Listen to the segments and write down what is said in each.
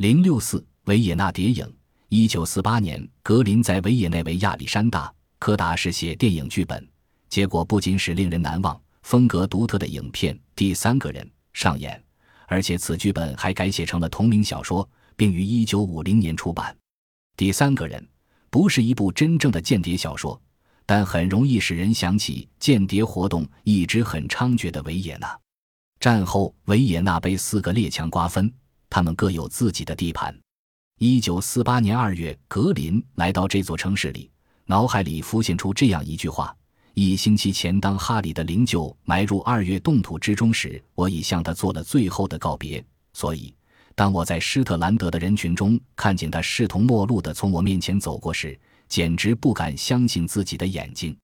零六四维也纳谍影。一九四八年，格林在维也纳为亚历山大柯达士写电影剧本，结果不仅使令人难忘，风格独特的影片《第三个人》上演，而且此剧本还改写成了同名小说，并于一九五零年出版。《第三个人》不是一部真正的间谍小说，但很容易使人想起间谍活动一直很猖獗的维也纳。战后，维也纳被四个列强瓜分，他们各有自己的地盘。一九四八年二月，格林来到这座城市里，脑海里浮现出这样一句话：一星期前，当哈里的灵柩埋入二月冻土之中时，我已向他做了最后的告别。所以，当我在施特兰德的人群中看见他视同陌路地从我面前走过时，简直不敢相信自己的眼睛。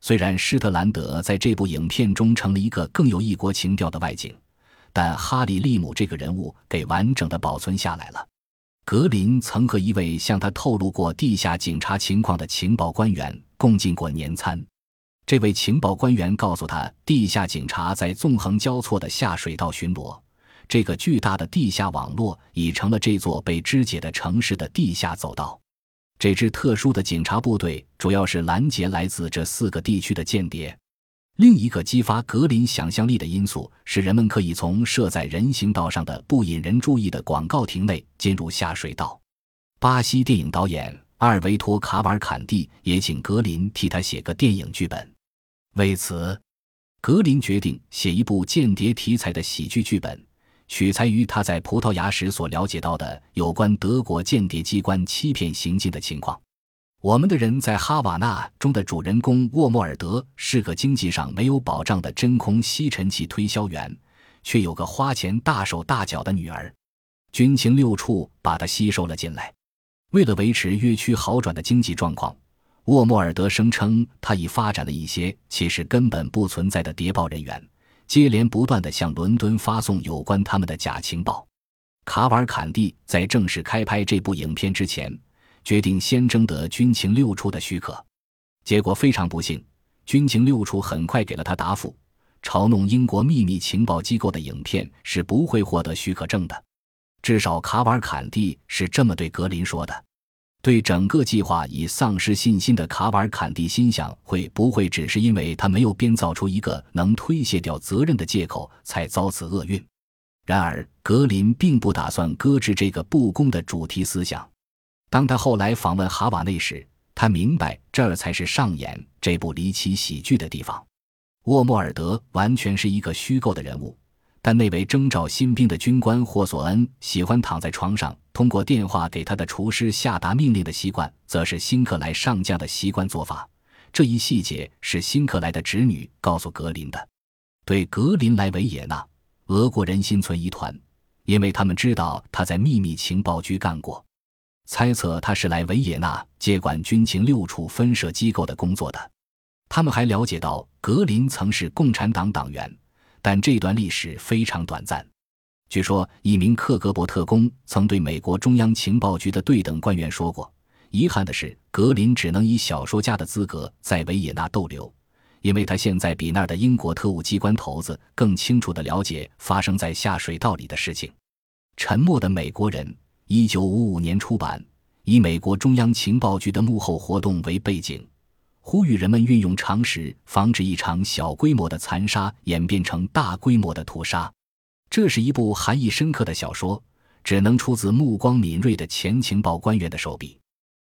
虽然施特兰德在这部影片中成了一个更有异国情调的外景，但哈里利姆这个人物给完整的保存下来了。格林曾和一位向他透露过地下警察情况的情报官员共进过年餐。这位情报官员告诉他，地下警察在纵横交错的下水道巡逻。这个巨大的地下网络已成了这座被肢解的城市的地下走道。这支特殊的警察部队主要是拦截来自这四个地区的间谍。另一个激发格林想象力的因素是，人们可以从设在人行道上的不引人注意的广告亭内进入下水道。巴西电影导演阿尔维托·卡瓦尔坎蒂也请格林替他写个电影剧本。为此，格林决定写一部间谍题材的喜剧剧本，取材于他在葡萄牙时所了解到的有关德国间谍机关欺骗行径的情况。我们的人在哈瓦那中的主人公沃莫尔德是个经济上没有保障的真空吸尘器推销员，却有个花钱大手大脚的女儿。军情六处把他吸收了进来。为了维持约趋好转的经济状况，沃莫尔德声称他已发展了一些其实根本不存在的谍报人员，接连不断地向伦敦发送有关他们的假情报。卡瓦坎蒂在正式开拍这部影片之前。决定先征得军情六处的许可，结果非常不幸，军情六处很快给了他答复：嘲弄英国秘密情报机构的影片是不会获得许可证的。至少卡瓦尔坎蒂是这么对格林说的。对整个计划已丧失信心的卡瓦尔坎蒂心想：会不会只是因为他没有编造出一个能推卸掉责任的借口，才遭此厄运？然而，格林并不打算搁置这个不公的主题思想。当他后来访问哈瓦那时，他明白这儿才是上演这部离奇喜剧的地方。沃莫尔德完全是一个虚构的人物，但那位征召新兵的军官霍索恩喜欢躺在床上通过电话给他的厨师下达命令的习惯，则是辛克莱上将的习惯做法。这一细节是辛克莱的侄女告诉格林的。对格林来维也纳，俄国人心存疑团，因为他们知道他在秘密情报局干过。猜测他是来维也纳接管军情六处分社机构的工作的。他们还了解到格林曾是共产党党员，但这段历史非常短暂。据说一名克格勃特工曾对美国中央情报局的对等官员说过：“遗憾的是，格林只能以小说家的资格在维也纳逗留，因为他现在比那儿的英国特务机关头子更清楚地了解发生在下水道里的事情。”沉默的美国人。一九五五年出版，以美国中央情报局的幕后活动为背景，呼吁人们运用常识，防止一场小规模的残杀演变成大规模的屠杀。这是一部含义深刻的小说，只能出自目光敏锐的前情报官员的手笔。